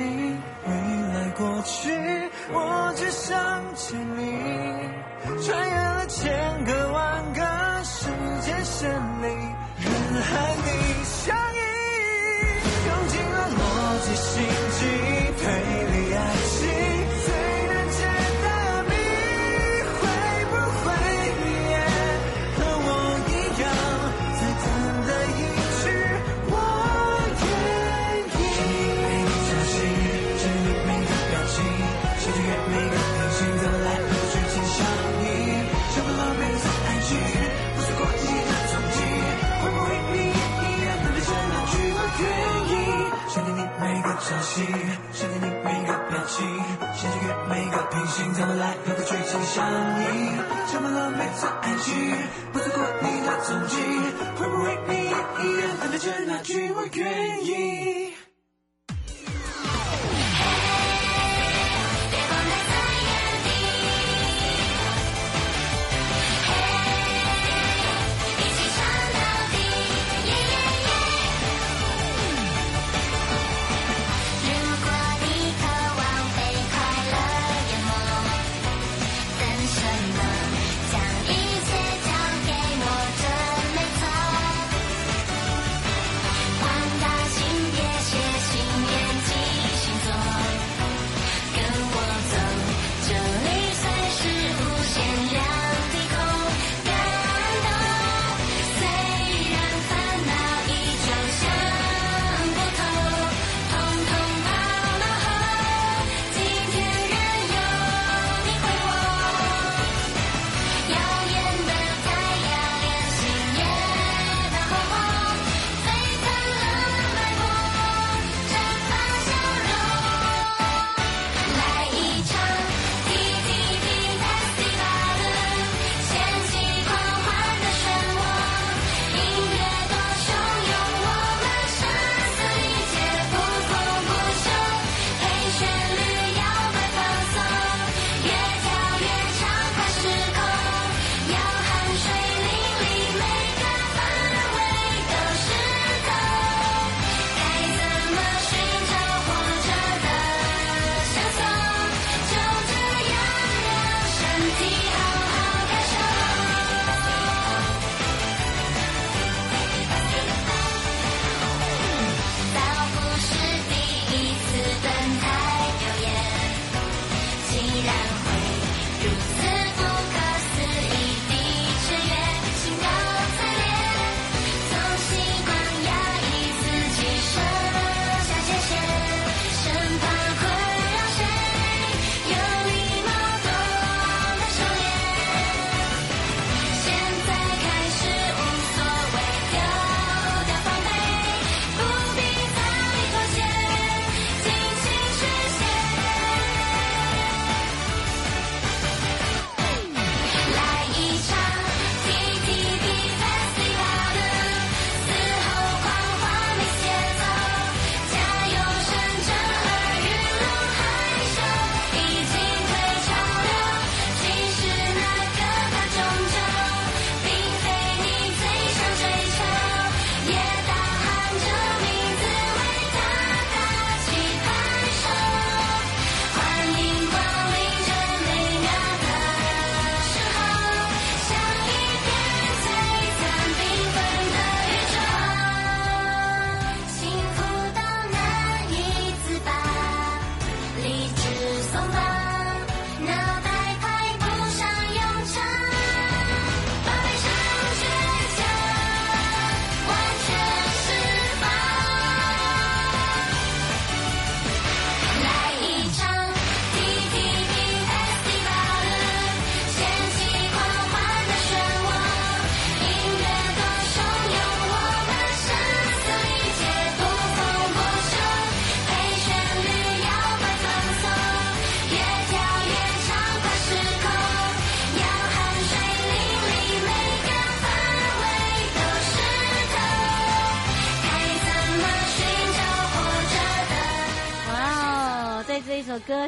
你未来过去我只想见你穿越了千个万个时间线里人海里。想见你每个表情，想穿越每个平行，怎么来和你剧情相依？充满了每次爱情，不错过你的踪迹，会不会你也一样等待着那句我愿意？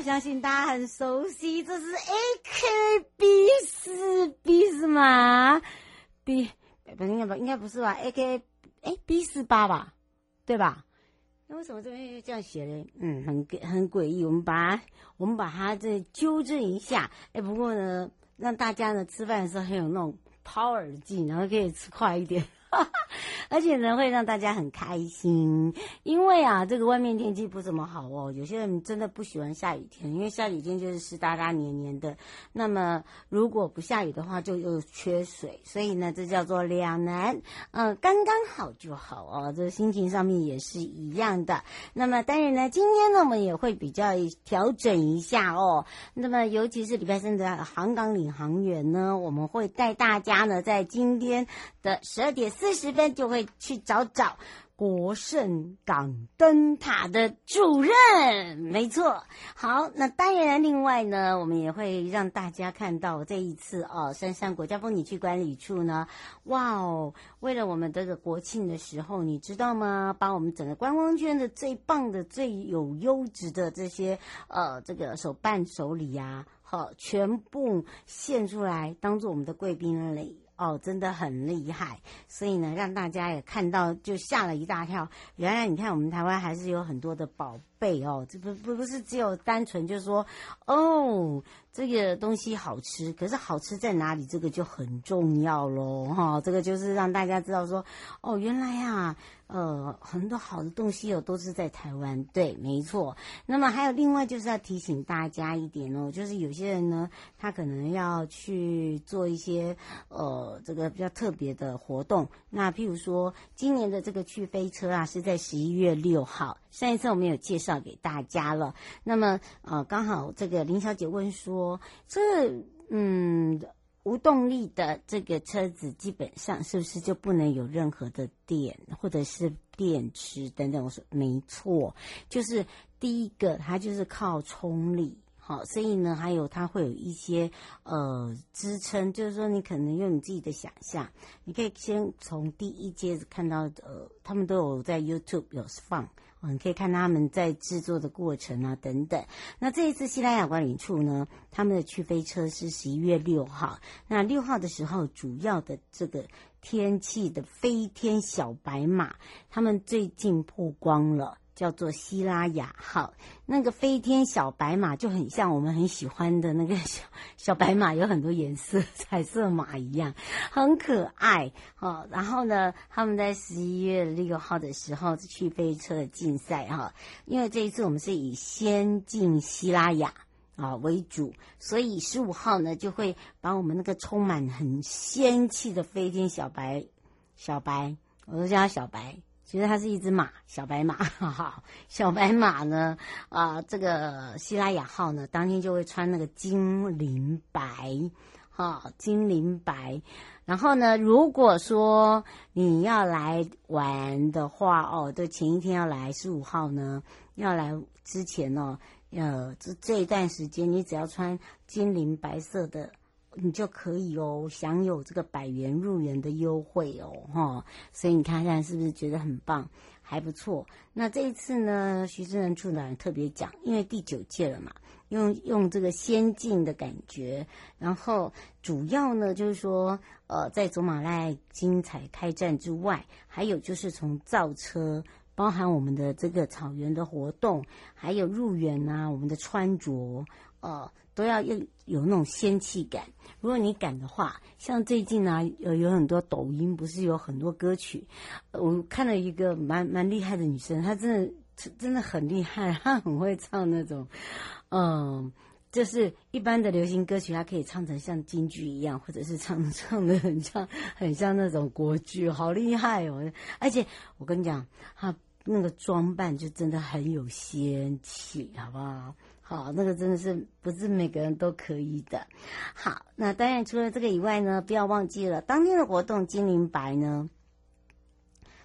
相信大家很熟悉，这是 AKB 四 B 是吗？B 不应该不应该不是吧？AK 哎 B 四八吧，对吧？那为什么这边又这样写嘞？嗯，很很诡异。我们把我们把它再纠正一下。哎，不过呢，让大家呢吃饭的时候很有那种 power 劲，然后可以吃快一点。而且呢，会让大家很开心，因为啊，这个外面天气不怎么好哦。有些人真的不喜欢下雨天，因为下雨天就是湿哒哒、黏黏的。那么如果不下雨的话，就又缺水，所以呢，这叫做两难。嗯、刚刚好就好哦。这心情上面也是一样的。那么当然呢，今天呢，我们也会比较调整一下哦。那么尤其是礼拜三的航港领航员呢，我们会带大家呢，在今天的十二点四十分就会去找找国盛港灯塔的主任，没错。好，那当然，另外呢，我们也会让大家看到这一次哦，杉山国家风景区管理处呢，哇哦，为了我们这个国庆的时候，你知道吗？把我们整个观光圈的最棒的、最有优质的这些呃，这个手办手礼呀，好，全部献出来，当做我们的贵宾礼。哦，真的很厉害，所以呢，让大家也看到，就吓了一大跳。原来你看，我们台湾还是有很多的宝贝哦，这不不不是只有单纯就是说，哦，这个东西好吃，可是好吃在哪里？这个就很重要喽，哈、哦，这个就是让大家知道说，哦，原来呀、啊。呃，很多好的东西哦，都是在台湾。对，没错。那么还有另外就是要提醒大家一点哦，就是有些人呢，他可能要去做一些呃，这个比较特别的活动。那譬如说，今年的这个去飞车啊，是在十一月六号。上一次我们有介绍给大家了。那么呃，刚好这个林小姐问说，这嗯。无动力的这个车子基本上是不是就不能有任何的电或者是电池等等？我说没错，就是第一个它就是靠冲力，好，所以呢，还有它会有一些呃支撑，就是说你可能用你自己的想象，你可以先从第一阶看到呃，他们都有在 YouTube 有放。你可以看他们在制作的过程啊，等等。那这一次西班牙管理处呢，他们的去飞车是十一月六号。那六号的时候，主要的这个天气的飞天小白马，他们最近曝光了。叫做希拉雅号，那个飞天小白马就很像我们很喜欢的那个小小白马，有很多颜色，彩色马一样，很可爱。哦，然后呢，他们在十一月六号的时候去飞车竞赛哈，因为这一次我们是以先进希拉雅啊为主，所以十五号呢就会把我们那个充满很仙气的飞天小白小白，我都叫它小白。其实它是一只马，小白马，哈哈，小白马呢，啊、这个希拉雅号呢，当天就会穿那个金灵白，哈，金灵白。然后呢，如果说你要来玩的话，哦，对，前一天要来十五号呢，要来之前呢，呃，这这一段时间，你只要穿金灵白色的。你就可以哦，享有这个百元入园的优惠哦，哈，所以你看看是不是觉得很棒，还不错。那这一次呢，徐志仁处长特别讲，因为第九届了嘛，用用这个先进的感觉，然后主要呢就是说，呃，在走马濑精彩开战之外，还有就是从造车，包含我们的这个草原的活动，还有入园啊，我们的穿着，呃。都要有有那种仙气感。如果你敢的话，像最近呢、啊，有有很多抖音，不是有很多歌曲。我看了一个蛮蛮厉害的女生，她真的真的很厉害，她很会唱那种，嗯，就是一般的流行歌曲，她可以唱成像京剧一样，或者是唱唱的很像很像那种国剧，好厉害哦！而且我跟你讲，她那个装扮就真的很有仙气，好不好？哦，那个真的是不是每个人都可以的。好，那当然除了这个以外呢，不要忘记了当天的活动精灵白呢，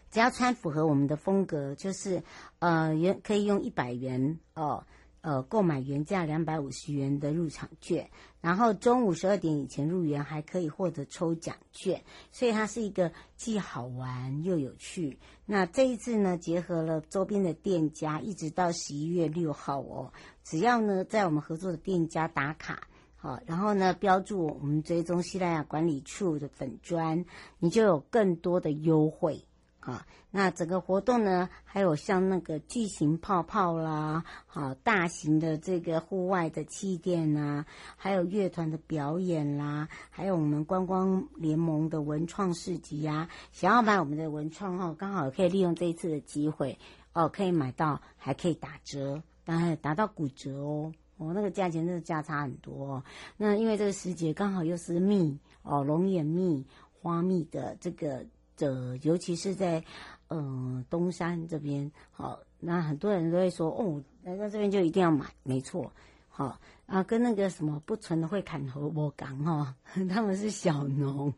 只要穿符合我们的风格，就是呃，也可以用一百元哦，呃，购买原价两百五十元的入场券，然后中午十二点以前入园还可以获得抽奖券，所以它是一个既好玩又有趣。那这一次呢，结合了周边的店家，一直到十一月六号哦，只要呢在我们合作的店家打卡，好，然后呢标注我们追踪西拉雅管理处的粉砖，你就有更多的优惠。啊，那整个活动呢，还有像那个巨型泡泡啦，好大型的这个户外的气垫呐，还有乐团的表演啦，还有我们观光联盟的文创市集呀，想要买我们的文创哦，刚好可以利用这一次的机会哦，可以买到，还可以打折，当然达到骨折哦，哦那个价钱真的价差很多哦。那因为这个时节刚好又是蜜哦，龙眼蜜、花蜜的这个。这尤其是在，嗯、呃，东山这边，好，那很多人都会说，哦，来到这边就一定要买，没错，好啊，跟那个什么不纯的会砍头我讲哈，他们是小农，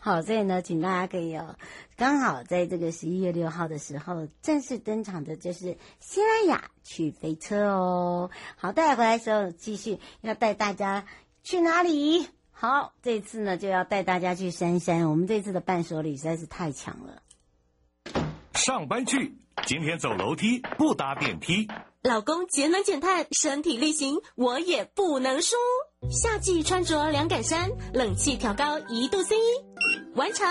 好，所以呢，请大家可以哦，刚好在这个十一月六号的时候正式登场的就是西拉雅去飞车哦，好，带回来的时候继续要带大家去哪里？好，这次呢就要带大家去山山。我们这次的伴手礼实在是太强了。上班去，今天走楼梯不搭电梯。老公节能减碳，身体力行，我也不能输。夏季穿着凉感衫，冷气调高一度 C，完成。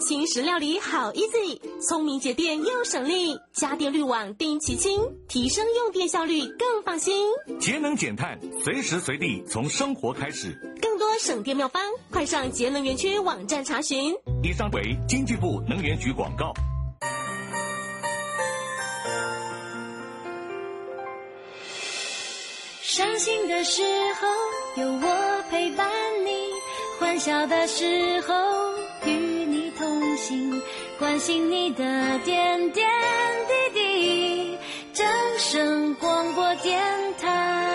轻食料理好 easy，聪明节电又省力，家电滤网定期清，提升用电效率更放心。节能减碳，随时随地从生活开始。更多省电妙方，快上节能园区网站查询。以上为经济部能源局广告。伤心的时候有我陪伴你，欢笑的时候与你同行，关心你的点点滴滴。正声广播电台。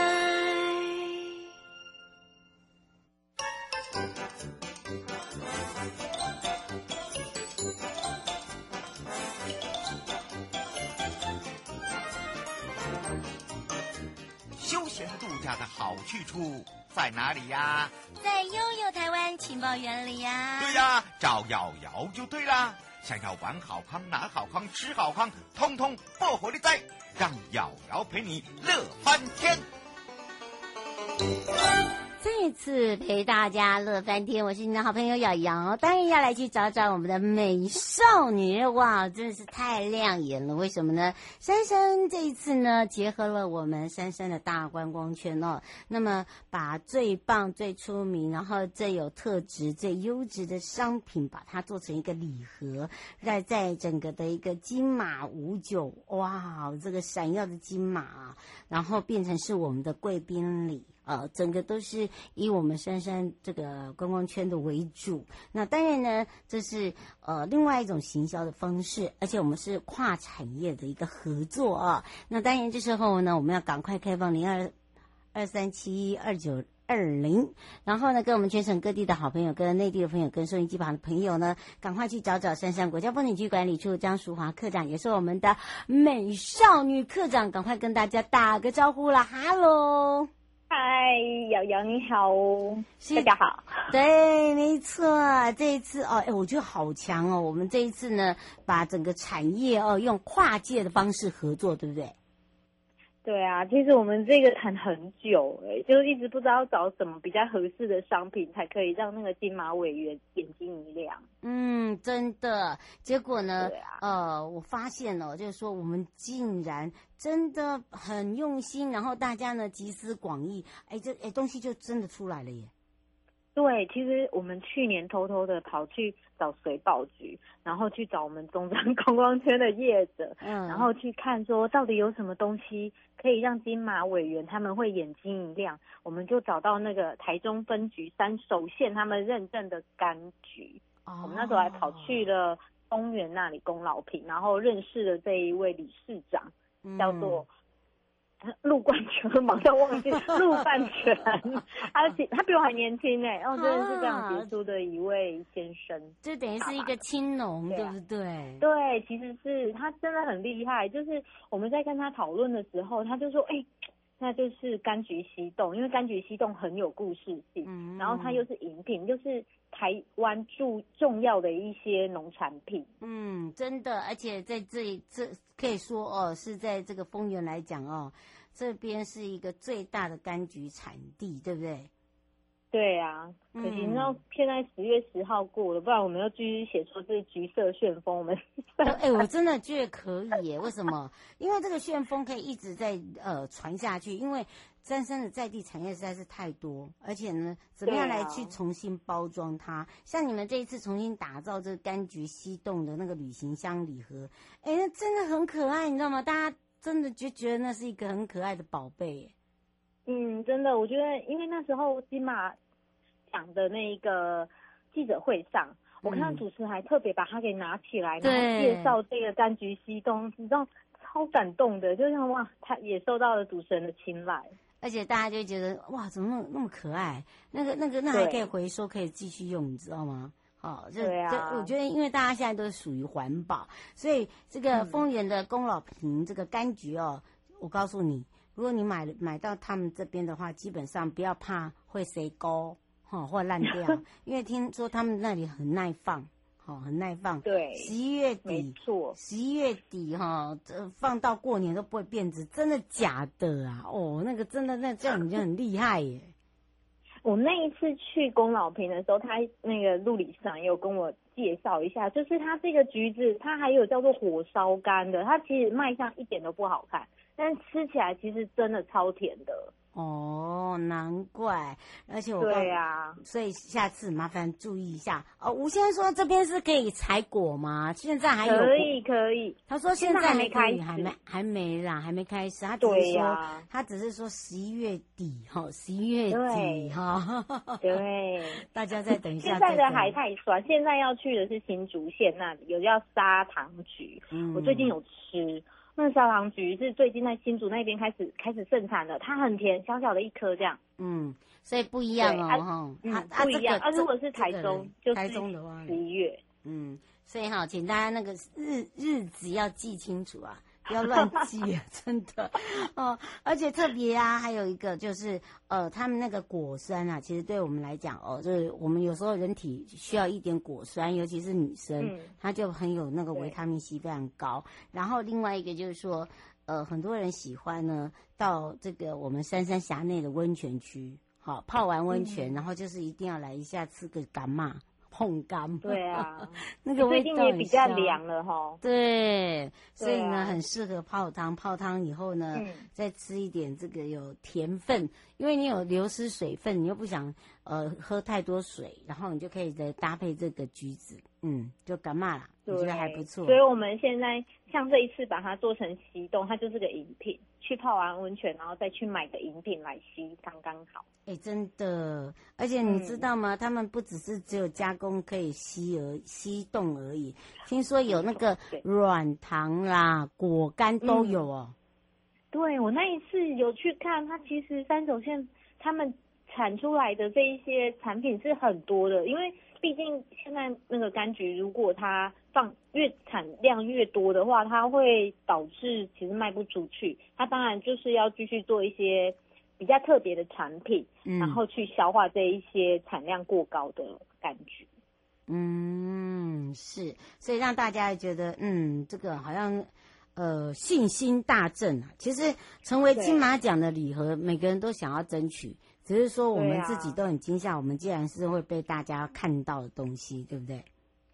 休闲度假的好去处在哪里呀？在悠悠台湾情报园里呀。对呀，找瑶瑶就对啦。想要玩好康、拿好康、吃好康，通通报火力在，让瑶瑶陪你乐翻天。再次陪大家乐翻天，我是你的好朋友瑶瑶，当然要来去找找我们的美少女，哇，真的是太亮眼了！为什么呢？珊珊这一次呢，结合了我们珊珊的大观光圈哦，那么把最棒、最出名，然后最有特质、最优质的商品，把它做成一个礼盒，在在整个的一个金马五九，哇，这个闪耀的金马，然后变成是我们的贵宾礼。呃，整个都是以我们杉杉这个观光圈的为主。那当然呢，这是呃另外一种行销的方式，而且我们是跨产业的一个合作啊。那当然这时候呢，我们要赶快开放零二二三七二九二零，然后呢，跟我们全省各地的好朋友、跟内地的朋友、跟收音机旁的朋友呢，赶快去找找杉杉国家风景区管理处张淑华科长，也是我们的美少女科长，赶快跟大家打个招呼啦，哈喽。嗨，瑶瑶你好，大家好。对，没错，这一次哦，哎，我觉得好强哦。我们这一次呢，把整个产业哦，用跨界的方式合作，对不对？对啊，其实我们这个谈很久哎，就一直不知道找什么比较合适的商品，才可以让那个金马委员眼睛一亮。嗯，真的。结果呢，啊、呃，我发现了，就是说我们竟然真的很用心，然后大家呢集思广益，哎，这哎东西就真的出来了耶。对，其实我们去年偷偷的跑去找水保局，然后去找我们中山 观光圈的业者，嗯，然后去看说到底有什么东西可以让金马委员他们会眼睛一亮，我们就找到那个台中分局三手线他们认证的柑橘，哦，我们那时候还跑去了东园那里供老品，然后认识了这一位理事长，嗯，叫做。陆冠全，马上忘记陆冠全，他他比我还年轻呢，然后真的是这样杰出的一位先生，这等于是一个青农，对不对？对，其实是他真的很厉害。就是我们在跟他讨论的时候，他就说：“哎、欸，那就是柑橘西冻，因为柑橘西冻很有故事性，嗯、然后它又是饮品，又是台湾重重要的一些农产品。嗯，真的，而且在这这可以说哦，是在这个丰原来讲哦，这边是一个最大的柑橘产地，对不对？对啊，可惜你知道现在十月十号过了，不然我们要继续写出这个橘色旋风。我们 哎、欸，我真的觉得可以耶！为什么？因为这个旋风可以一直在呃传下去，因为三山的在地产业实在是太多，而且呢，怎么样来去重新包装它？啊、像你们这一次重新打造这个柑橘西洞的那个旅行箱礼盒，哎，那真的很可爱，你知道吗？大家真的就觉得那是一个很可爱的宝贝耶。嗯，真的，我觉得，因为那时候金马奖的那一个记者会上，我看到主持人还特别把它给拿起来，然后介绍这个柑橘西东，你知道，超感动的，就像哇，他也受到了主持人的青睐，而且大家就觉得哇，怎么那么那么可爱？那个那个那还可以回收，可以继续用，你知道吗？哦，就对啊，我觉得因为大家现在都是属于环保，所以这个丰原的宫老坪这个柑橘哦，我告诉你。如果你买买到他们这边的话，基本上不要怕会谁勾哈或烂掉，因为听说他们那里很耐放，哈很耐放。对，十一月底，没错，十一月底哈，这放到过年都不会变质，真的假的啊？哦，那个真的那这样已经很厉害耶。我那一次去宫老坪的时候，他那个陆理事长也有跟我介绍一下，就是他这个橘子，它还有叫做火烧干的，它其实卖相一点都不好看。但吃起来其实真的超甜的哦，难怪，而且我对呀、啊，所以下次麻烦注意一下哦。吴先生说这边是可以采果吗？现在还有可以可以，他说现在还没开始，还没还没啦，还没开始。他只是说、啊、他只是说十一月底哈，十一月底哈，对，对大家再等一下。现在的海太酸，现在要去的是新竹县那里，有叫砂糖橘，嗯、我最近有吃。那砂糖橘是最近在新竹那边开始开始盛产的，它很甜，小小的一颗这样。嗯，所以不一样哦，哈，嗯，不一样。啊，如果是台中，就是台中的话，十一月。嗯，所以哈，请大家那个日日子要记清楚啊。不要乱记啊，真的哦！而且特别啊，还有一个就是，呃，他们那个果酸啊，其实对我们来讲哦，就是我们有时候人体需要一点果酸，尤其是女生，嗯、她就很有那个维他命 C 非常高。然后另外一个就是说，呃，很多人喜欢呢，到这个我们三山峡内的温泉区，好泡完温泉，嗯、然后就是一定要来一下吃个柑仔。烘干，对啊，那个味道最近也比较凉了哈。对，所以呢，很适合泡汤。泡汤以后呢，再吃一点这个有甜分，因为你有流失水分，你又不想呃喝太多水，然后你就可以再搭配这个橘子，嗯，就干嘛啦，我觉得还不错。所以我们现在像这一次把它做成西冻，它就是个饮品。去泡完温泉，然后再去买个饮品来吸，刚刚好。哎、欸，真的，而且你知道吗？嗯、他们不只是只有加工可以吸而吸冻而已，听说有那个软糖啦、果干都有哦、喔。对，我那一次有去看，它其实三手线他们产出来的这一些产品是很多的，因为。毕竟现在那个柑橘，如果它放越产量越多的话，它会导致其实卖不出去。它当然就是要继续做一些比较特别的产品，嗯、然后去消化这一些产量过高的柑橘。嗯，是，所以让大家觉得，嗯，这个好像呃信心大振啊。其实成为金马奖的礼盒，每个人都想要争取。只是说我们自己都很惊吓，啊、我们既然是会被大家看到的东西，对不对？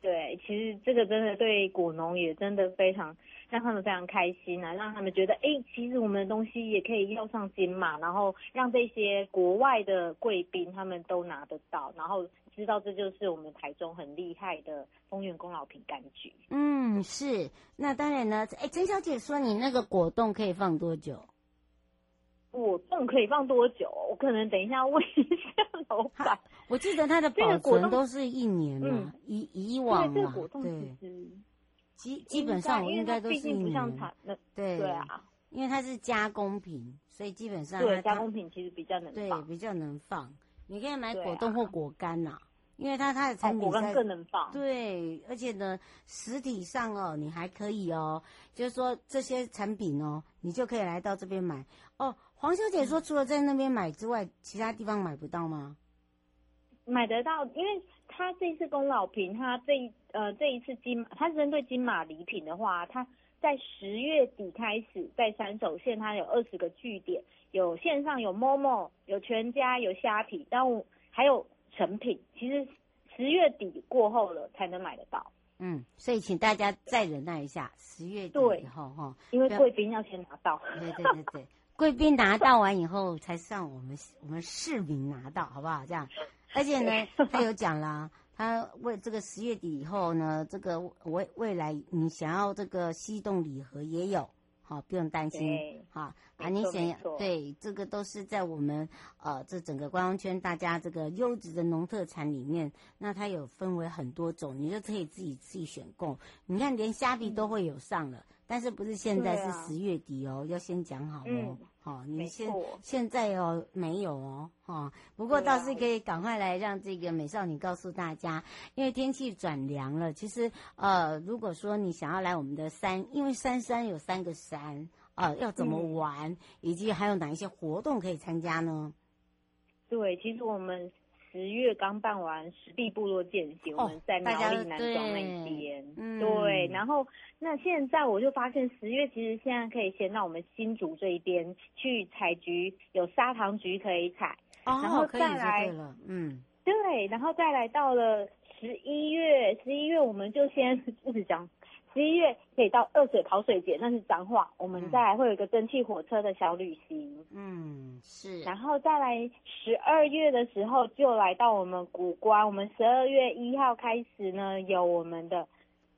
对，其实这个真的对果农也真的非常让他们非常开心啊，让他们觉得，哎，其实我们的东西也可以要上金马，然后让这些国外的贵宾他们都拿得到，然后知道这就是我们台中很厉害的丰原宫老品柑橘。嗯，是。那当然呢，哎，陈小姐说你那个果冻可以放多久？果冻可以放多久？我可能等一下问一下老板。我记得它的保存都是一年嘛，以以往嘛，对。基基本上我应该都是一年。对对啊，因为它是加工品，所以基本上对加工品其实比较能对比较能放。你可以买果冻或果干呐，因为它它的产品更能放。对，而且呢，实体上哦，你还可以哦，就是说这些产品哦，你就可以来到这边买哦。黄小姐说，除了在那边买之外，其他地方买不到吗？买得到，因为他这一次宫老瓶，它这一呃这一次金，它针对金马礼品的话，他在十月底开始，在三手线它有二十个据点，有线上有 Momo，有全家，有虾皮，但我还有成品。其实十月底过后了才能买得到。嗯，所以请大家再忍耐一下，十月底以后哈，因为贵宾要先拿到。对对对对，贵宾拿到完以后，才算我们我们市民拿到，好不好？这样。而且呢，他有讲啦，他为这个十月底以后呢，这个未未来你想要这个西洞礼盒也有，好，不用担心，好啊，你想要对这个都是在我们呃这整个观光圈大家这个优质的农特产里面，那它有分为很多种，你就可以自己自己选购。你看连虾皮都会有上了。但是不是现在是十月底哦，啊、要先讲好哦。嗯、好，你现现在哦没有哦，哈。不过倒是可以赶快来让这个美少女告诉大家，因为天气转凉了。其实呃，如果说你想要来我们的山，因为山山有三个山啊、呃，要怎么玩，嗯、以及还有哪一些活动可以参加呢？对，其实我们。十月刚办完石壁部落践行，我们在苗栗南庄那边，嗯，对。然后那现在我就发现，十月其实现在可以先到我们新竹这一边去采菊，有砂糖橘可以采，哦、然后再来，嗯，对，然后再来到了十一月，十一月我们就先 一直讲。十一月可以到二水跑水节，那是彰化。我们再来会有一个蒸汽火车的小旅行，嗯，是。然后再来十二月的时候就来到我们古关。我们十二月一号开始呢，有我们的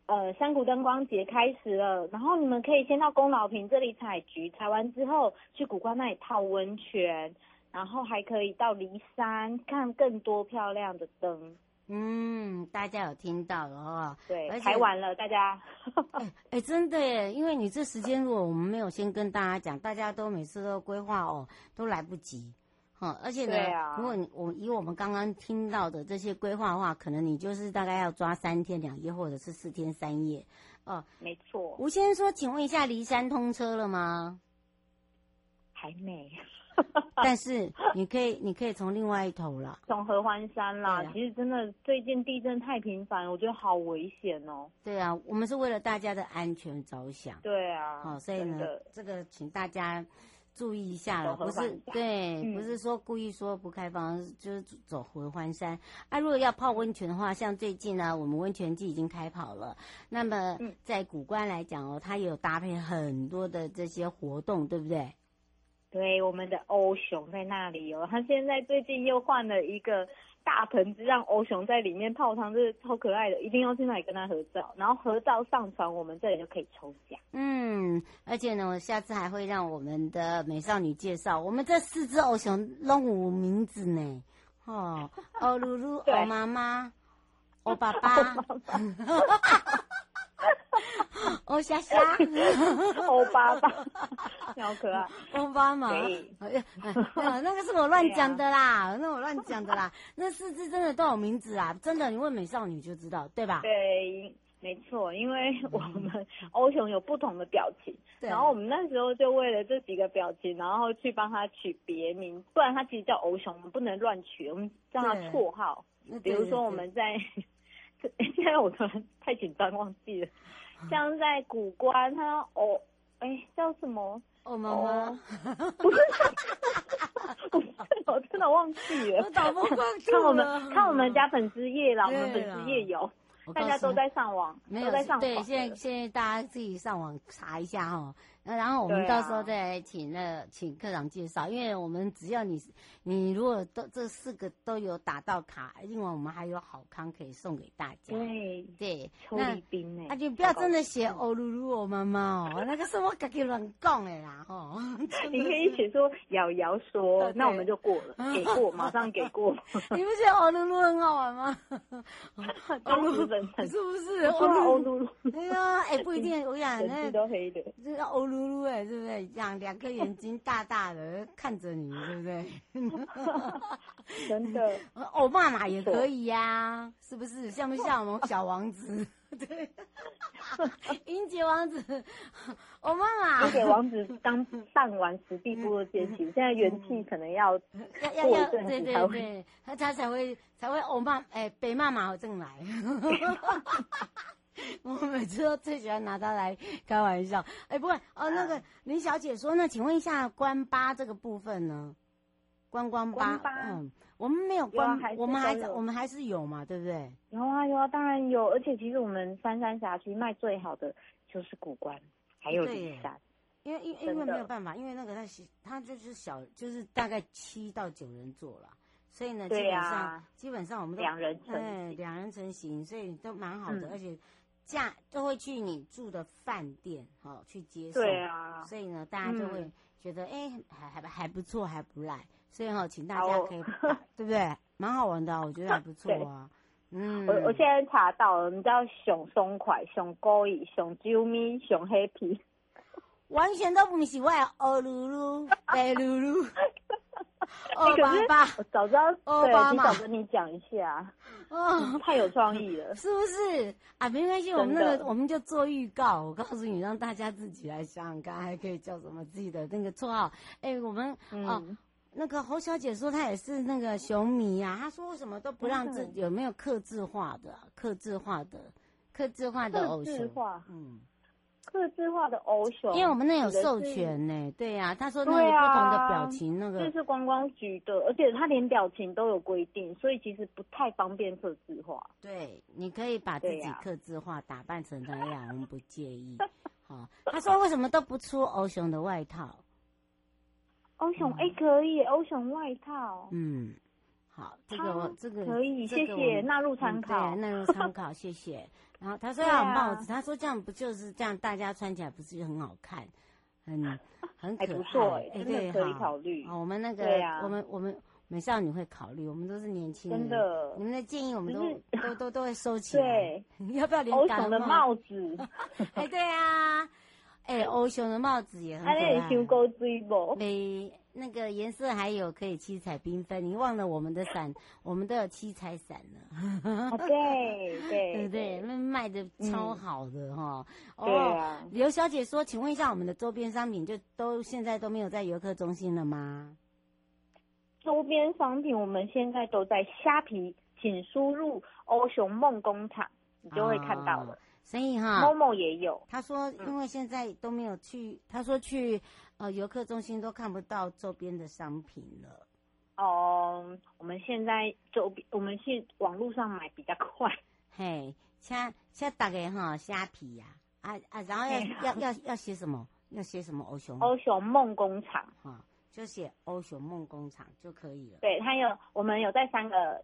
呃山谷灯光节开始了。然后你们可以先到宫老坪这里采菊，采完之后去古关那里泡温泉，然后还可以到骊山看更多漂亮的灯。嗯，大家有听到了哈？对，排完了，大家。哎、欸欸，真的耶，因为你这时间如果我们没有先跟大家讲，大家都每次都规划哦，都来不及。哈，而且呢，啊、如果你我以我们刚刚听到的这些规划的话，可能你就是大概要抓三天两夜，或者是四天三夜。哦，没错。吴先生说，请问一下，骊山通车了吗？还没。但是你可以，你可以从另外一头啦，从合欢山啦。啊、其实真的最近地震太频繁，我觉得好危险哦。对啊，我们是为了大家的安全着想。对啊，好、哦，所以呢，这个请大家注意一下了，不是对，嗯、不是说故意说不开放，就是走合欢山。啊，如果要泡温泉的话，像最近呢，我们温泉季已经开跑了。那么在古关来讲哦，它也有搭配很多的这些活动，对不对？对，我们的欧熊在那里哦，他现在最近又换了一个大盆子，让欧熊在里面泡汤，这是超可爱的，一定要去那里跟他合照，然后合照上传，我们这里就可以抽奖。嗯，而且呢，我下次还会让我们的美少女介绍，我们这四只欧熊都有名字呢，哦，欧噜噜、欧妈妈、欧爸爸。欧 虾虾，欧巴巴，好可爱，欧巴嘛，那个是我乱讲的啦，那我乱讲的啦，那四只真的都有名字啊，真的，你问美少女就知道，对吧？对，没错，因为我们 欧熊有不同的表情，然后我们那时候就为了这几个表情，然后去帮他取别名，不然他其实叫欧熊，我们不能乱取，我们叫他绰号，比如说我们在。现在我突然太紧张忘记了，像在古关，他哦，哎叫什么？哦妈妈，不是，不是，我真的忘记了。我打不过 去看我们看我们家粉丝页啦，我们粉丝页有，大家都在上网，没有在上网。对，现在现在大家自己上网查一下哈。那然后我们到时候再来请那个请科长介绍，因为我们只要你你如果都这四个都有打到卡，另外我们还有好康可以送给大家。对对，抽礼宾哎，那就不要真的写欧噜噜欧妈妈哦，那个是我自己乱讲的啦哦。你可以写说瑶瑶说，那我们就过了，给过，马上给过。你不觉得欧噜噜很好玩吗？欧 噜噜是不是？欧噜噜。对呀，哎不一定，我想那都黑的，这是欧噜。噜噜哎，是不是？这样两颗眼睛大大的看着你，对不对？真的，欧巴马也可以呀、啊，是不是？像不像我们小王子？对，英杰王子，欧巴马，英杰王子刚办完史蒂夫的阶级，现在元气可能要要要对对对，他他才会才会欧巴哎北骂马正来。我每次都最喜欢拿它来开玩笑。哎，不过哦，那个林小姐说，那请问一下关八这个部分呢？观光八，嗯，我们没有关，有我们还我们还是有嘛，对不对？有啊有啊，当然有。而且其实我们三山辖区卖最好的就是古关，还有梨山。因为因因为没有办法，因为那个它它就是小，就是大概七到九人座了，所以呢，基本上、啊、基本上我们都两人成嗯两人成行，所以都蛮好的，嗯、而且。价都会去你住的饭店，好去接受，对啊，所以呢，大家就会觉得，哎、嗯，还还还不错，还不赖，所以哈，请大家可以，对不对？蛮好玩的，我觉得还不错啊。嗯，我我现在查到了，你知道熊松快、熊高义、熊啾咪、熊黑皮，完全都不是我的欧噜噜、白噜噜。欧巴巴，我早知道，对，提早跟你讲一下，哦，太有创意了，是不是？啊？没关系，我们那个我们就做预告，我告诉你，让大家自己来想想看，还可以叫什么自己的那个绰号。哎，我们哦，那个侯小姐说她也是那个熊迷啊，她说为什么都不让自有没有刻制化的、刻制化的、刻制化的偶像？嗯。客制化的欧熊，因为我们那有授权呢，对呀、啊，他说那个不同的表情，那个、啊、这是观光局的，而且他连表情都有规定，所以其实不太方便刻字化。对，你可以把自己刻字化，打扮成那样，我们不介意。好，他说为什么都不出欧熊的外套？欧熊哎，可以，欧熊外套。嗯，好，这个我这个可以，谢谢纳入参考，纳入参考，谢谢。然后他说要有帽子，他说这样不就是这样，大家穿起来不是很好看，很 很可爱，不错哎，真的可以考虑。我们那个，我们我们美少女会考虑，我们都是年轻人，真的，你们的建议我们都都 都都会收起来。对，要不要连欧熊的帽子？哎，对啊。哎，欧熊的帽子也很可爱。没，那个颜色还有可以七彩缤纷。你忘了我们的伞，我们都有七彩伞了。对对对对，那卖的超好的哈。对啊。刘小姐说，请问一下，我们的周边商品就都现在都没有在游客中心了吗？周边商品我们现在都在虾皮，请输入欧熊梦工厂，你就会看到了。所以哈，Momo 也有。他说，因为现在都没有去，嗯、他说去呃游客中心都看不到周边的商品了。哦，我们现在周边，我们去网络上买比较快。嘿，像像大概哈虾皮呀，啊啊，然后要嘿要要要写什么？要写什么？欧熊欧熊梦工厂哈，就写欧熊梦工厂就可以了。对，它有，我们有在三个。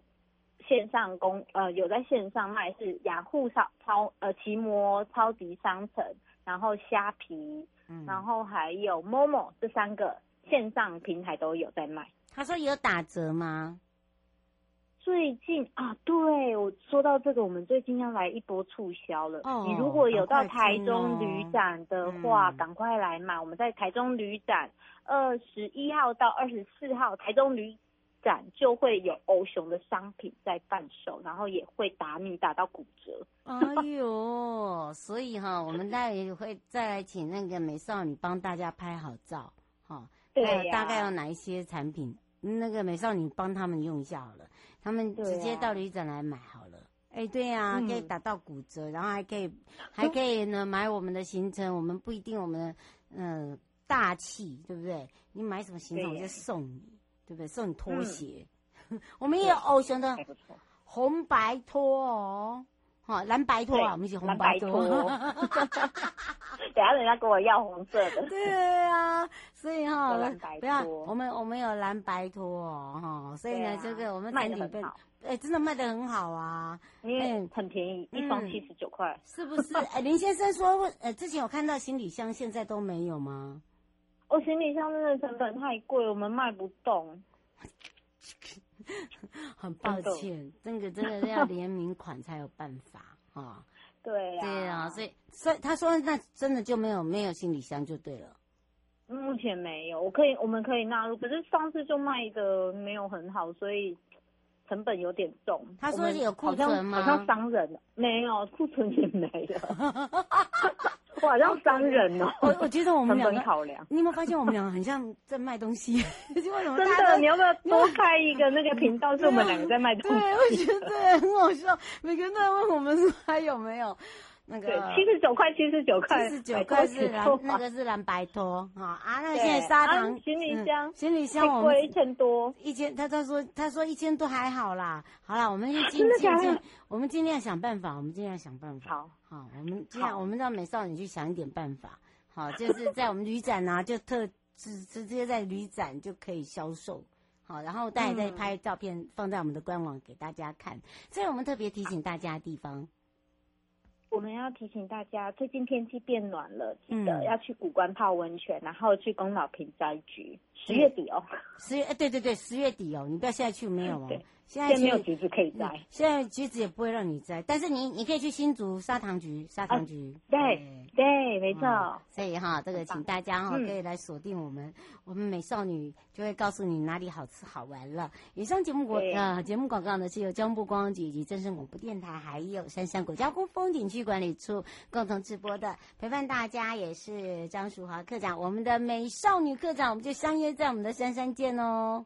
线上公呃有在线上卖是雅虎超超呃奇摩超级商城，然后虾皮，嗯、然后还有 Momo 这三个线上平台都有在卖。他说有打折吗？最近啊，对我说到这个，我们最近要来一波促销了。哦，你如果有到台中旅展的话，赶快，嗯、赶快来买。我们在台中旅展二十一号到二十四号，台中旅。展就会有欧熊的商品在贩售，然后也会打你打到骨折。哎呦，所以哈，我们待会会再来请那个美少女帮大家拍好照，哈，对呀，大概有哪一些产品，那个美少女帮他们用一下好了，他们直接到旅展来买好了。哎，对呀，可以打到骨折，然后还可以还可以呢买我们的行程，我们不一定我们嗯大气，对不对？你买什么行程我就送你。对不对？送你拖鞋，嗯、我们也有偶像的红白拖哦，哈蓝白拖啊，我们是红白拖。等下人家跟我要红色的。对啊，所以哈，不要我们我们有蓝白拖哦，哈，所以呢，这个我们产品被哎真的卖的很好啊，因为很便宜，一双七十九块，是不是？哎，林先生说，呃，之前有看到行李箱，现在都没有吗？我、哦、行李箱真的成本太贵，我们卖不动。很抱歉，这个真的是要联名款才有办法啊。对呀、啊，对啊，所以所以他说那真的就没有没有行李箱就对了。目前没有，我可以我们可以纳入，可是上次就卖的没有很好，所以。成本有点重，他说有库存吗？好像商人没有库存也没有，我好像商人哦。我我觉得我们两个考量，你有没有发现我们两个很像在卖东西？为什么？真的，你要不要多开一个那个频道？是我们两个在卖东西。对，我觉得对，很好笑。每个人都在问我们说 还有没有。那个七十九块，七十九块，七十九块是蓝，那个是蓝白托啊啊！那个现在砂糖行李箱，行李箱我们贵一千多，一千他他说他说一千多还好啦，好啦，我们尽尽尽，我们尽量想办法，我们尽量想办法。好，好，我们尽量我们让美少女去想一点办法。好，就是在我们旅展啊，就特直直接在旅展就可以销售。好，然后大家再拍照片放在我们的官网给大家看。这是我们特别提醒大家的地方。我们要提醒大家，最近天气变暖了，记得要去古关泡温泉，然后去宫老坪摘菊。十月底哦，十月哎，对对对，十月底哦，你不要现在去没有哦。现在没有橘子可以摘，现在橘子也不会让你摘，但是你你可以去新竹砂糖橘，砂糖橘，对对，没错。所以哈，这个请大家哈可以来锁定我们，我们美少女就会告诉你哪里好吃好玩了。以上节目广呃节目广告呢是由交通部光局以及正声广播电台还有杉山国家公风景区管理处共同直播的，陪伴大家也是张淑华课长，我们的美少女课长，我们就相约在我们的杉山见哦。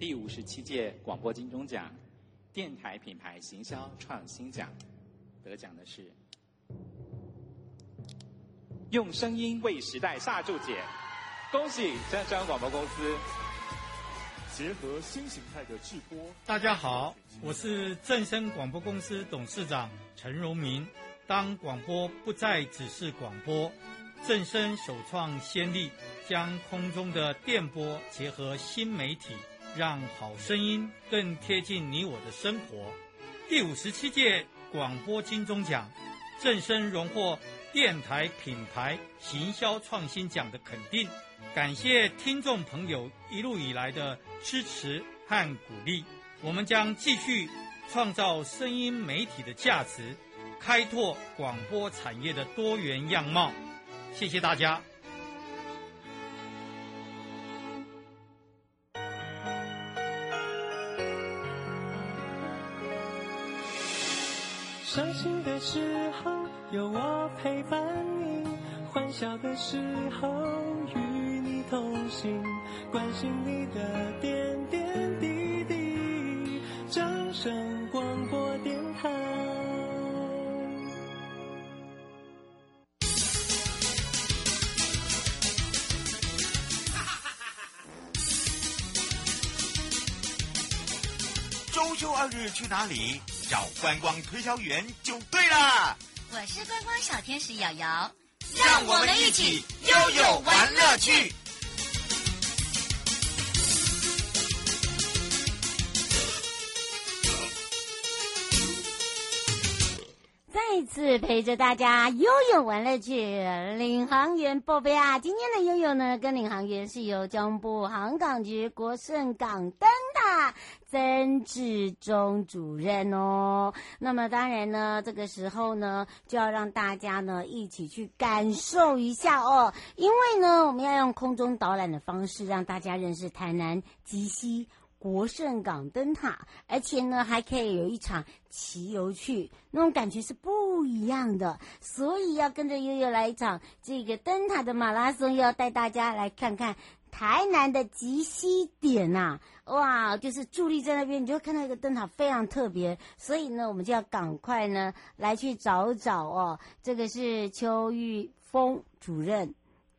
第五十七届广播金钟奖电台品牌行销创新奖得奖的是用声音为时代下注解，恭喜正声广播公司结合新形态的直播。大家好，我是正声广播公司董事长陈荣明。当广播不再只是广播，正声首创先例，将空中的电波结合新媒体。让好声音更贴近你我的生活。第五十七届广播金钟奖，正声荣获电台品牌行销创新奖的肯定。感谢听众朋友一路以来的支持和鼓励。我们将继续创造声音媒体的价值，开拓广播产业的多元样貌。谢谢大家。伤心的时候有我陪伴你，欢笑的时候与你同行，关心你的点点滴滴。掌声广播电台。周休二日去哪里？找观光推销员就对了。我是观光小天使瑶瑶，让我们一起悠悠玩乐趣。再次陪着大家悠悠玩乐趣，领航员报备啊！今天的悠悠呢，跟领航员是由交通部航港局国盛港灯塔曾志忠主任哦。那么当然呢，这个时候呢，就要让大家呢一起去感受一下哦，因为呢，我们要用空中导览的方式让大家认识台南吉溪。国圣港灯塔，而且呢，还可以有一场骑游去，那种感觉是不一样的。所以要跟着悠悠来一场这个灯塔的马拉松，要带大家来看看台南的及西点呐、啊！哇，就是伫立在那边，你就会看到一个灯塔非常特别。所以呢，我们就要赶快呢来去找找哦。这个是邱玉峰主任，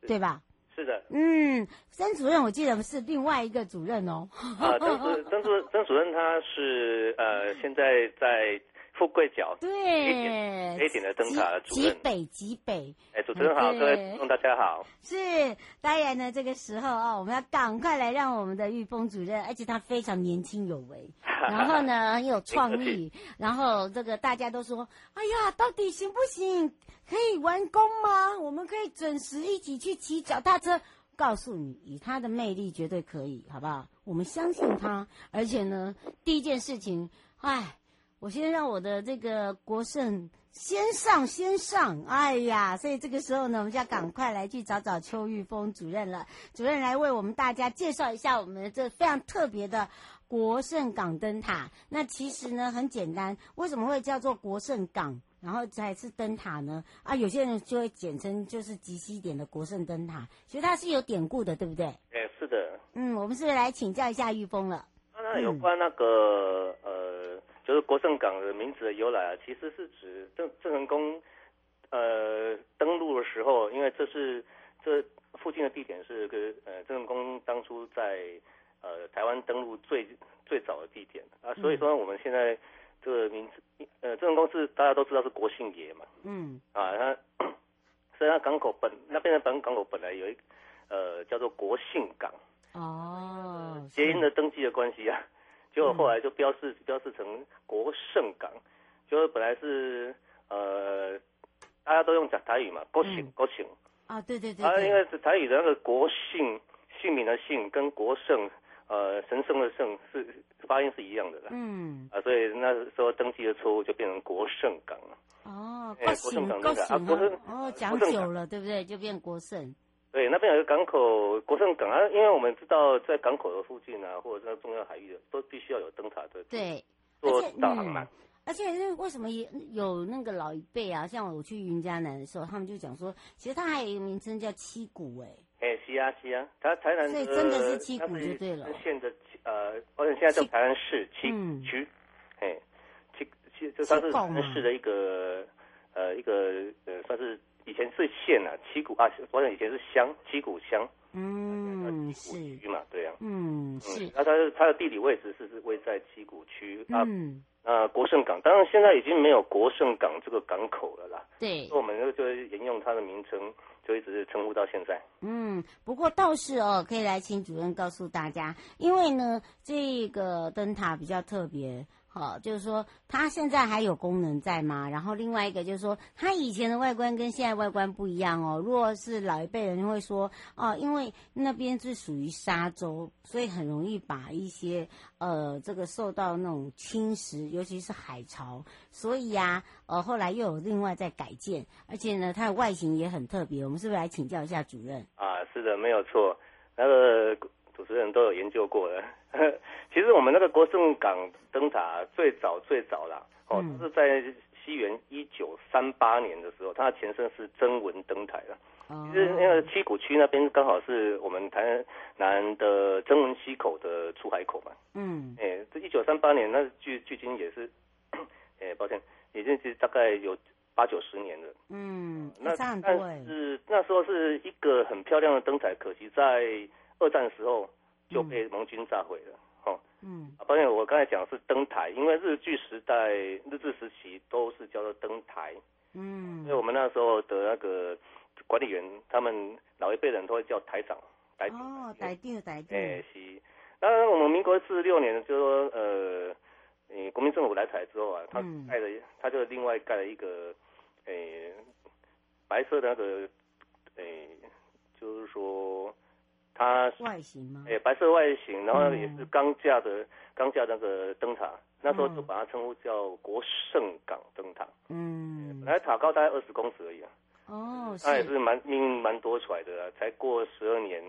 对吧？是的，嗯，曾主任，我记得是另外一个主任哦。啊，曾主曾主曾主任他是呃，现在在富贵角对 A 点的灯塔的主任，极北极北。哎，主持人好，各位大家好。是，当然呢，这个时候啊、哦，我们要赶快来让我们的玉峰主任，而且他非常年轻有为，然后呢很有创意，然后这个大家都说，哎呀，到底行不行？可以完工吗？我们可以准时一起去骑脚踏车。告诉你，以他的魅力，绝对可以，好不好？我们相信他，而且呢，第一件事情，哎。我先让我的这个国胜先上先上，哎呀，所以这个时候呢，我们就要赶快来去找找邱玉峰主任了。主任来为我们大家介绍一下我们这非常特别的国盛港灯塔。那其实呢很简单，为什么会叫做国盛港，然后才是灯塔呢？啊，有些人就会简称就是极西点的国盛灯塔，其实它是有典故的，对不对？哎，是的。嗯，我们是不是来请教一下玉峰了？那有关那个、嗯、呃。就是国胜港的名字的由来啊，其实是指郑郑成功，呃，登陆的时候，因为这是这附近的地点是个呃郑成功当初在呃台湾登陆最最早的地点。啊，所以说我们现在这个名字呃郑成功是大家都知道是国姓爷嘛，嗯，啊他，所以他港口本那边的本港口本来有一呃叫做国姓港。哦，捷运的登记的关系啊。就后来就标示标示成国盛港，就是本来是呃大家都用讲台语嘛，国姓国姓啊，对对对，啊，因为是台语的那个国姓姓名的姓跟国盛呃神圣的圣是发音是一样的啦，嗯。啊，所以那时候登记的错误就变成国盛港。了。哦，国盛港那个啊国盛哦，讲久了对不对？就变国胜。对，那边有个港口国胜港啊，因为我们知道在港口的附近啊，或者是重要海域的，都必须要有灯塔的。对，做导航嘛。而且为什么也有那个老一辈啊？像我去云嘉南的时候，他们就讲说，其实它还有一个名称叫七股哎。哎，是啊是啊，它台南。所以真的是七股就对了。县的呃，而且现在叫台南市七区，哎，七七就算是台南市的一个呃一个呃算是。以前是县啊，七股啊，我想以前是乡，七股乡，嗯，七股区嘛，对啊，嗯，是，那它它的地理位置是是位在七股区啊，嗯，呃，国盛港，当然现在已经没有国盛港这个港口了啦，对，所以我们就就沿用它的名称，就一直称呼到现在。嗯，不过倒是哦，可以来请主任告诉大家，因为呢，这个灯塔比较特别。好，就是说它现在还有功能在吗？然后另外一个就是说，它以前的外观跟现在外观不一样哦。如果是老一辈人会说，哦，因为那边是属于沙洲，所以很容易把一些呃这个受到那种侵蚀，尤其是海潮。所以呀、呃，后来又有另外在改建，而且呢，它的外形也很特别。我们是不是来请教一下主任？啊，是的，没有错，那个。主持人都有研究过的，其实我们那个国胜港灯塔最早最早啦，哦，是在西元一九三八年的时候，它的前身是曾文灯台了。其实那个七股区那边刚好是我们台南的曾文溪口的出海口嘛。嗯。哎、欸，这一九三八年，那距距今也是，哎、欸，抱歉，已经是大概有八九十年了。嗯。那但是那时候是一个很漂亮的灯台，可惜在。二战的时候就被盟军炸毁了，哦、嗯，嗯，抱歉，我刚才讲的是灯台，因为日据时代、日治时期都是叫做灯台，嗯，所以我们那时候的那个管理员，他们老一辈人都会叫台长，台哦，台长，台长，哎，是，那我们民国四十六年，就说呃，嗯，国民政府来台之后啊，他盖了，嗯、他就另外盖了一个，诶、欸，白色的那个，诶、欸，就是说。它外形吗？哎、欸，白色外形，然后也是钢架的钢、嗯、架那个灯塔，那时候就把它称呼叫国盛港灯塔。嗯，本来塔高大概二十公尺而已啊。哦，它也是蛮命运蛮多舛的啊，才过十二年，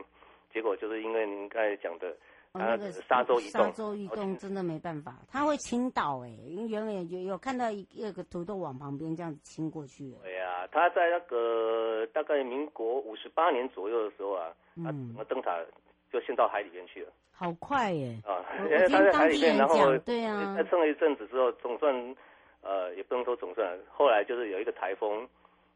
结果就是因为您刚才讲的。哦、那个沙洲移动，沙洲移动真的没办法，它会倾倒哎，因为原本有有看到一一个土豆往旁边这样子倾过去。对呀、啊，它在那个大概民国五十八年左右的时候啊，它，整个灯塔就陷到海里面去了。好快耶！啊，因为它在海里面，然后对啊，它撑了一阵子之后，总算呃也不能说总算，后来就是有一个台风，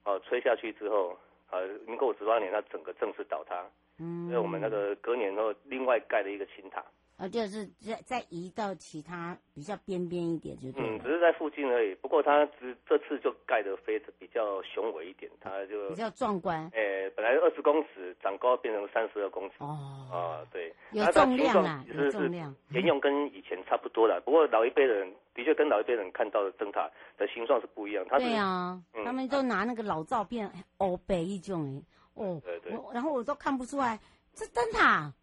哦、呃、吹下去之后，呃，民国五十八年它整个正式倒塌。嗯，所以我们那个隔年后另外盖了一个新塔。啊，就是再再移到其他比较边边一点就对。嗯，只是在附近而已。不过它只这次就盖得飞得比较雄伟一点，它就比较壮观。哎，本来二十公尺，长高变成三十二公尺。哦。啊，对。有重量啊，有重量。沿用跟以前差不多了，不过老一辈人的确跟老一辈人看到的灯塔的形状是不一样。对啊，嗯、他们都拿那个老照片欧北一种哎，哦，对对。然后我都看不出来这灯塔。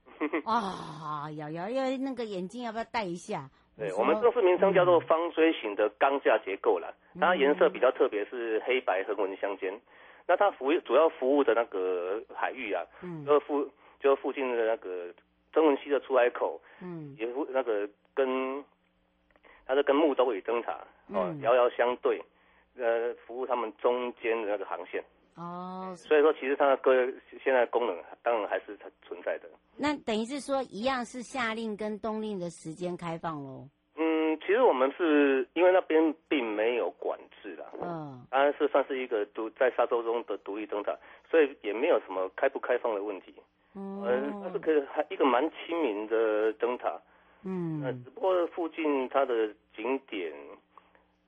啊，瑶瑶要那个眼镜要不要戴一下？对，我们正式名称叫做方锥形的钢架结构啦，嗯、它颜色比较特别，是黑白横纹相间。那它服主要服务的那个海域啊，嗯，就附就附近的那个曾文溪的出海口，嗯，也附那个跟它是跟木兜里灯塔哦遥遥相对，呃，服务他们中间的那个航线。哦，所以说其实它的个现在功能当然还是它存在的。那等于是说一样是夏令跟冬令的时间开放喽？嗯，其实我们是因为那边并没有管制啦，嗯，当然是算是一个独在沙洲中的独立灯塔，所以也没有什么开不开放的问题。嗯，它是个还一个蛮亲民的灯塔。嗯，那只不过附近它的景点，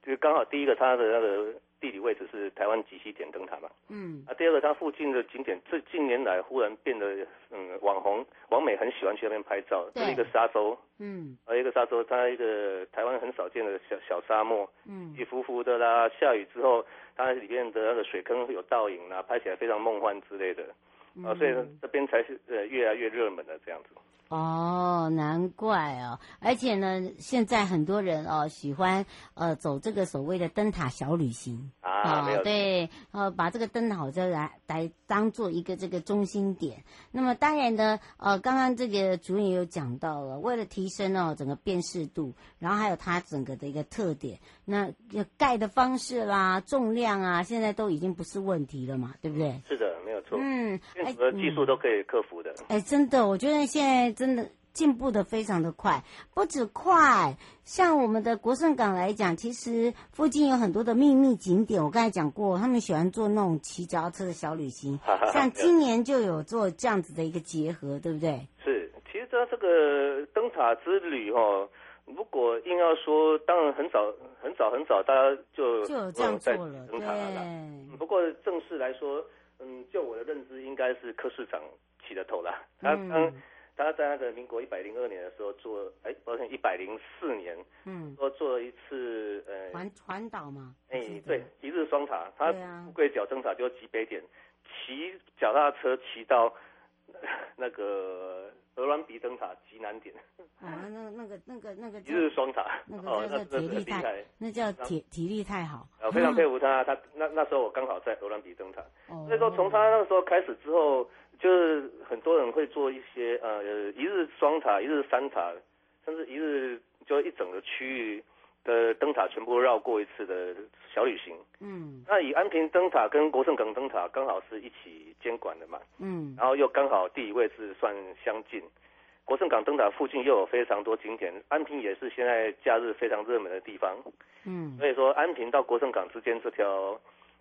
就是刚好第一个它的那个。地理位置是台湾极西点灯塔嘛？嗯，啊，第二个它附近的景点，这近年来忽然变得，嗯，网红王美很喜欢去那边拍照。这，是一个沙洲，嗯，还有一个沙洲，它一个台湾很少见的小小沙漠，嗯，一伏伏的啦，下雨之后，它里面的那个水坑会有倒影啦，拍起来非常梦幻之类的，嗯、啊，所以这边才是呃越来越热门的这样子。哦，难怪哦，而且呢，现在很多人哦喜欢呃走这个所谓的灯塔小旅行啊，哦、对，呃把这个灯塔就来来当做一个这个中心点。那么当然呢，呃刚刚这个主任也有讲到了，为了提升哦整个辨识度，然后还有它整个的一个特点，那盖的方式啦、重量啊，现在都已经不是问题了嘛，对不对？是的，没有错。嗯，任何技术都可以克服的。哎，真的，我觉得现在。真的进步的非常的快，不止快，像我们的国盛港来讲，其实附近有很多的秘密景点。我刚才讲过，他们喜欢做那种骑脚踏车的小旅行，像今年就有做这样子的一个结合，对不对？是，其实它这个灯塔之旅哦，如果硬要说，当然很早很早很早，大家就就有这样做了。灯塔了对。不过正式来说，嗯，就我的认知，应该是柯市长起的头啦。他刚。嗯他在那个民国一百零二年的时候做，哎，抱歉，一百零四年，嗯，说做了一次，呃，环环岛嘛，哎，对，一日双塔，他富贵脚灯塔就几北点，骑脚踏车骑到那个鹅銮鼻灯塔极难点，啊，那那个那个那个一日双塔，那个叫体力太，那叫体体力太好，我非常佩服他，他那那时候我刚好在荷兰比灯塔，所以说从他那个时候开始之后。就是很多人会做一些呃一日双塔、一日三塔，甚至一日就一整个区域的灯塔全部绕过一次的小旅行。嗯，那以安平灯塔跟国盛港灯塔刚好是一起监管的嘛。嗯，然后又刚好地理位置算相近，国盛港灯塔附近又有非常多景点，安平也是现在假日非常热门的地方。嗯，所以说安平到国盛港之间这条。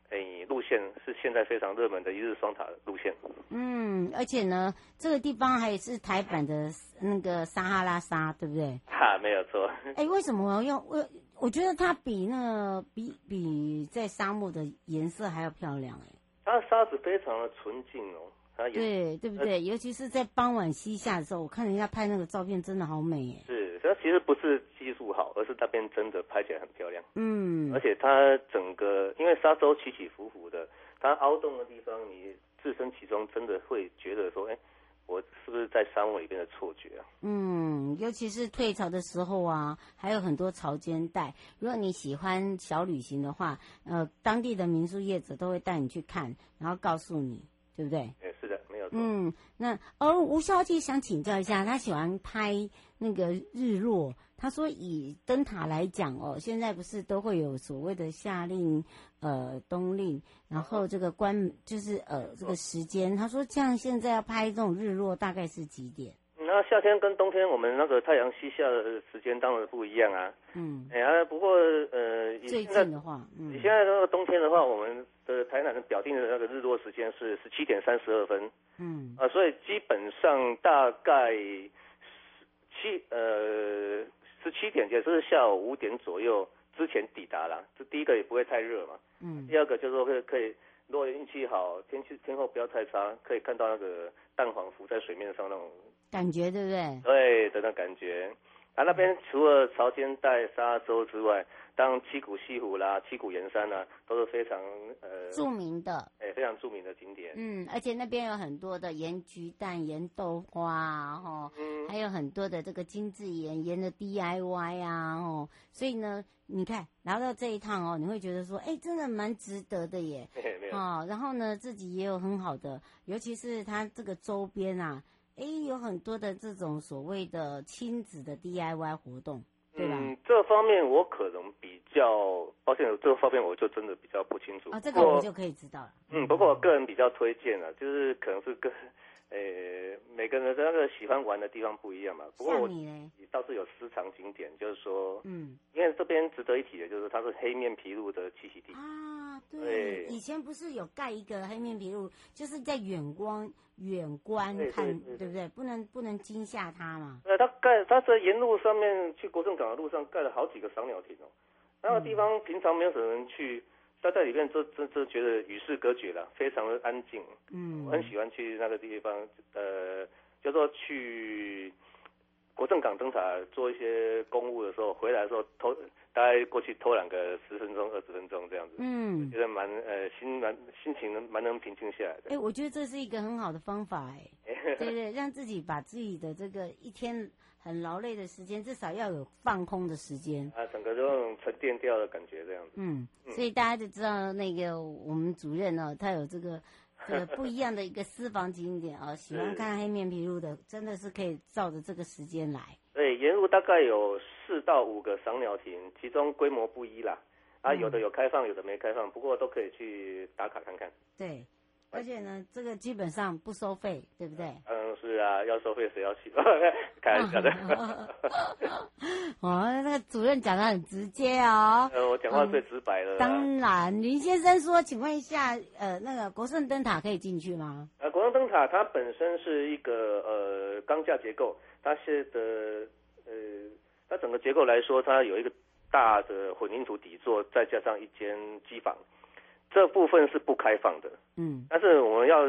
哎，路线是现在非常热门的一日双塔路线。嗯，而且呢，这个地方还是台版的那个撒哈拉沙，对不对？哈，没有错。哎，为什么我要用？我我觉得它比那个比比在沙漠的颜色还要漂亮哎。它的沙子非常的纯净哦。对，对不对？尤其是在傍晚西下的时候，我看人家拍那个照片，真的好美耶。是，它其实不是技术好，而是那边真的拍起来很漂亮。嗯，而且它整个因为沙洲起起伏伏的，它凹洞的地方，你置身其中，真的会觉得说，哎，我是不是在沙漠里边的错觉啊？嗯，尤其是退潮的时候啊，还有很多潮间带。如果你喜欢小旅行的话，呃，当地的民宿业者都会带你去看，然后告诉你。对不对？嗯，那而吴小姐想请教一下，她喜欢拍那个日落。她说以灯塔来讲哦，现在不是都会有所谓的夏令、呃冬令，然后这个关就是呃这个时间。她说像现在要拍这种日落，大概是几点？那夏天跟冬天，我们那个太阳西下的时间当然不一样啊。嗯。哎呀，不过呃，最近的话，嗯，你现在那个冬天的话，我们的台南的表定的那个日落时间是十七点三十二分。嗯。啊，所以基本上大概七呃十七点，也就是下午五点左右之前抵达了。这第一个也不会太热嘛。嗯。第二个就是说可以可以，如果运气好，天气天候不要太差，可以看到那个蛋黄浮在水面上那种感觉，对不对？对的那感觉。啊，那边除了潮间带、沙洲之外，当七股西湖啦、七股盐山啊，都是非常呃著名的，哎、欸，非常著名的景点。嗯，而且那边有很多的盐焗蛋、盐豆花，哈，嗯，还有很多的这个精致盐盐的 DIY 啊，哦，所以呢，你看来到这一趟哦，你会觉得说，哎、欸，真的蛮值得的耶，哦，然后呢，自己也有很好的，尤其是它这个周边啊。哎，有很多的这种所谓的亲子的 DIY 活动，对吧？嗯，这方面我可能比较抱歉，这方面我就真的比较不清楚。啊、哦，这个我就可以知道了。嗯，不过我个人比较推荐啊，就是可能是跟。诶，每个人的那个喜欢玩的地方不一样嘛。不过我倒是有私藏景点，就是说，嗯，因为这边值得一提的就是它是黑面琵鹭的栖息地啊。对，对，以前不是有盖一个黑面琵鹭，就是在远光远观看，对不对？不能不能惊吓它嘛。呃，它盖它在沿路上面去国政港的路上盖了好几个赏鸟亭哦，那个地方平常没有什么人去。他在里面就就就觉得与世隔绝了，非常的安静。嗯，我很喜欢去那个地方，呃，叫做去国政港灯塔做一些公务的时候，回来的时候偷，大概过去偷懒个十分钟、二十分钟这样子。嗯，觉得蛮呃心蛮心情能蛮能平静下来的。哎、欸，我觉得这是一个很好的方法，哎，对，对对，让自己把自己的这个一天。很劳累的时间，至少要有放空的时间啊，整个这种沉淀掉的感觉这样子。嗯，所以大家就知道那个我们主任呢，他有这个这个不一样的一个私房景点啊，喜欢看黑面琵鹭的，真的是可以照着这个时间来。对，沿路大概有四到五个赏鸟亭，其中规模不一啦，啊，有的有开放，有的没开放，不过都可以去打卡看看。对。而且呢，这个基本上不收费，对不对？嗯，是啊，要收费谁要去？开玩笑的。哦，那个主任讲的很直接哦。呃，我讲话最直白了。嗯。当然，林先生说，请问一下，呃，那个国盛灯塔可以进去吗？呃，国盛灯塔它本身是一个呃钢架结构，它是的呃，它整个结构来说，它有一个大的混凝土底座，再加上一间机房。这部分是不开放的，嗯，但是我们要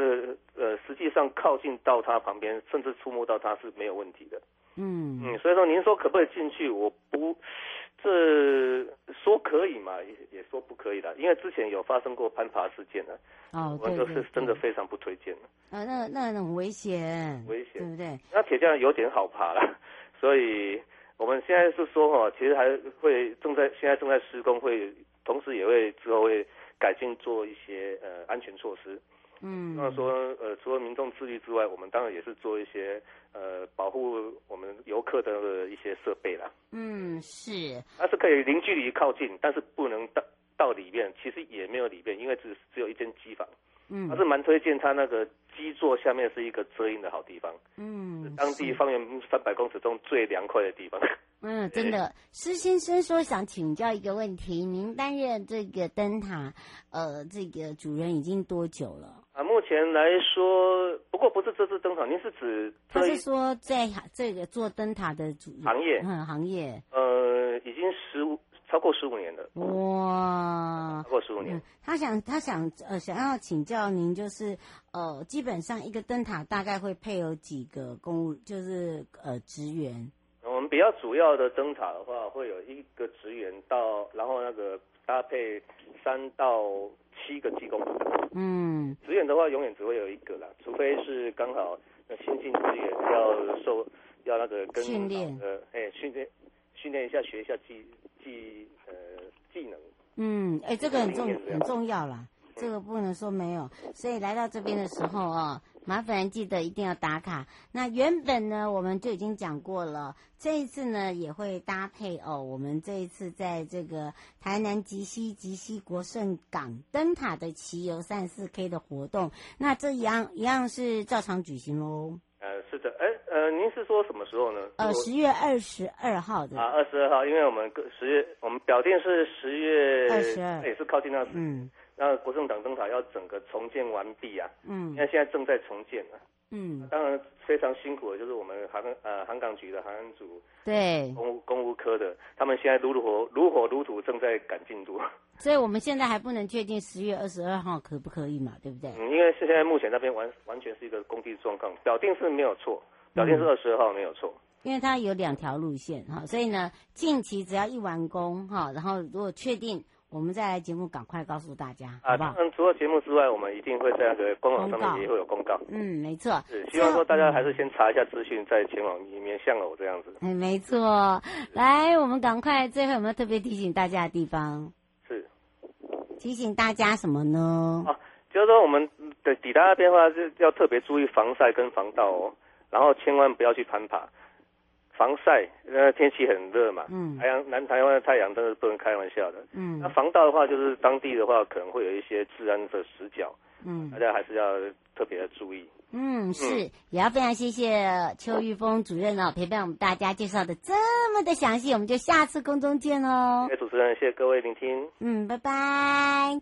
呃，实际上靠近到它旁边，甚至触摸到它是没有问题的，嗯嗯，所以说您说可不可以进去？我不，这说可以嘛，也也说不可以的，因为之前有发生过攀爬事件的，哦，我就是真的非常不推荐了。啊，那那很危险，危险，对不对？那铁匠有点好爬了，所以我们现在是说哈，其实还会正在现在正在施工，会同时也会之后会。改进做一些呃安全措施，嗯，那说呃除了民众自律之外，我们当然也是做一些呃保护我们游客的一些设备啦。嗯，是，它是可以零距离靠近，但是不能到到里面，其实也没有里面，因为只只有一间机房。嗯，还是蛮推荐它那个基座下面是一个遮阴的好地方。嗯，当地方圆三百公尺中最凉快的地方。嗯，真的，施先生说想请教一个问题，您担任这个灯塔，呃，这个主人已经多久了？啊，目前来说，不过不是这次灯塔，您是指？他是说在这个做灯塔的主行业，嗯，行业，呃，已经十五超过十五年了。哇，超过十五年。嗯，他想他想呃想要请教您，就是呃，基本上一个灯塔大概会配有几个公务，就是呃职员。我们比较主要的灯塔的话，会有一个职员到，然后那个搭配三到七个技工。嗯，职员的话永远只会有一个啦，除非是刚好那新进职员要受要那个跟训练呃，哎训练训练一下学一下技技呃技能。嗯，哎，这个很重很重要啦，这个不能说没有，所以来到这边的时候啊。麻烦记得一定要打卡。那原本呢，我们就已经讲过了。这一次呢，也会搭配哦。我们这一次在这个台南及西及西国圣港灯塔的骑游三十四 K 的活动，那这一样一样是照常举行喽。呃，是的，哎，呃，您是说什么时候呢？呃，十月二十二号的。啊，二十二号，因为我们十月我们表定是十月二十二，也是靠近那时。嗯。那国政党灯塔要整个重建完毕啊，嗯，那现在正在重建呢、啊。嗯，当然非常辛苦的，就是我们航呃航港局的航安组，对，公务公务科的，他们现在如火如火如荼，正在赶进度。所以我们现在还不能确定十月二十二号可不可以嘛，对不对？嗯，因为现在目前那边完完全是一个工地状况，表定是没有错，表定是二十二号没有错。因为它有两条路线哈，所以呢，近期只要一完工哈，然后如果确定。我们再来节目，赶快告诉大家，好不好？嗯，除了节目之外，我们一定会在那个官网上面也会有公告。嗯，没错。是希望说大家还是先查一下资讯，再前往里面像我这样子。嗯，没错。来，我们赶快，最后有没有特别提醒大家的地方？是。提醒大家什么呢？啊，就是说我们的抵达那边的话，是要特别注意防晒跟防盗哦，然后千万不要去攀爬。防晒，那，天气很热嘛，嗯，太阳南台湾的太阳真的是不能开玩笑的，嗯，那防盗的话，就是当地的话可能会有一些治安的死角，嗯，大家还是要特别的注意。嗯，是，嗯、也要非常谢谢邱玉峰主任哦，陪伴我们大家介绍的这么的详细，我们就下次空中见哦。谢谢主持人，谢谢各位聆听。嗯，拜拜。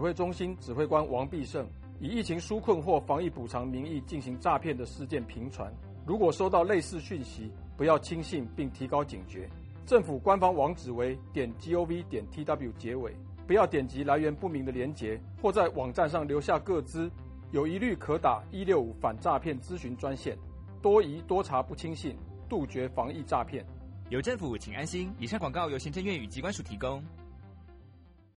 指挥中心指挥官王必胜以疫情纾困或防疫补偿名义进行诈骗的事件频传，如果收到类似讯息，不要轻信并提高警觉。政府官方网址为点 gov 点 tw 结尾，不要点击来源不明的连结或在网站上留下个资，有疑虑可打一六五反诈骗咨询专线。多疑多查不轻信，杜绝防疫诈骗。有政府，请安心。以上广告由行政院与机关署提供。